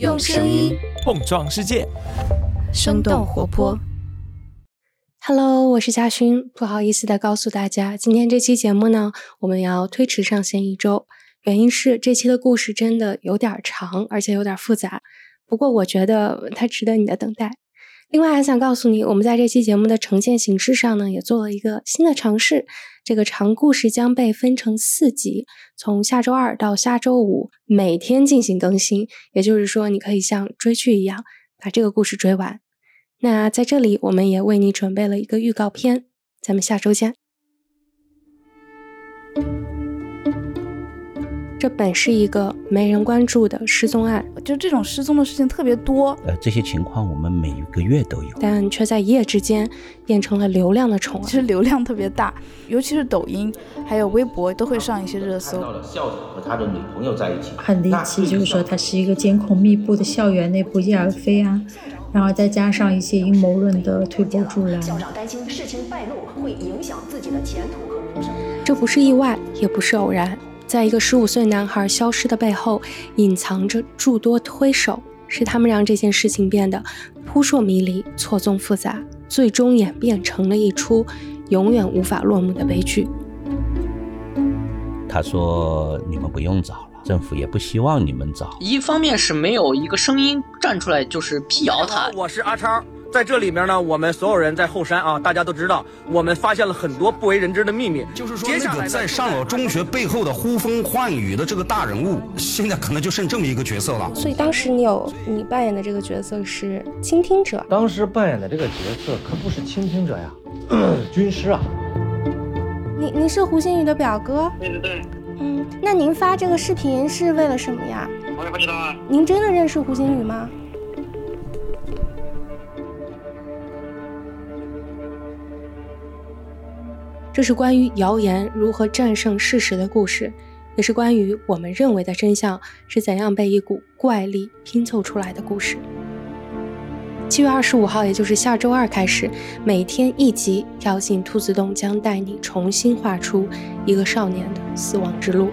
用声音碰撞世界，生动活泼。Hello，我是嘉勋，不好意思的告诉大家，今天这期节目呢，我们要推迟上线一周，原因是这期的故事真的有点长，而且有点复杂。不过我觉得它值得你的等待。另外还想告诉你，我们在这期节目的呈现形式上呢，也做了一个新的尝试。这个长故事将被分成四集，从下周二到下周五，每天进行更新。也就是说，你可以像追剧一样把这个故事追完。那在这里，我们也为你准备了一个预告片。咱们下周见。这本是一个没人关注的失踪案，就这种失踪的事情特别多。呃，这些情况我们每一个月都有，但却在一夜之间变成了流量的宠儿。其实流量特别大，尤其是抖音还有微博都会上一些热搜。到了校长和他的女朋友在一起，很离奇，就是说他是一个监控密布的校园内不翼而飞啊，然后再加上一些阴谋论的推波助澜。校长担心事情败露会影响自己的前途和名声。这不是意外，也不是偶然。在一个十五岁男孩消失的背后，隐藏着诸多推手，是他们让这件事情变得扑朔迷离、错综复杂，最终演变成了一出永远无法落幕的悲剧。他说：“你们不用找了，政府也不希望你们找。一方面是没有一个声音站出来，就是辟谣他。我是阿超。”在这里面呢，我们所有人在后山啊，大家都知道，我们发现了很多不为人知的秘密。就是说，那个在上了中学背后的呼风唤雨的这个大人物，现在可能就剩这么一个角色了。所以当时你有你扮演的这个角色是倾听者。当时扮演的这个角色可不是倾听者呀，军师啊。您您是胡星宇的表哥？对对对。嗯，那您发这个视频是为了什么呀？我也不知道啊。您真的认识胡星宇吗？这是关于谣言如何战胜事实的故事，也是关于我们认为的真相是怎样被一股怪力拼凑出来的故事。七月二十五号，也就是下周二开始，每天一集，跳进兔子洞将带你重新画出一个少年的死亡之路。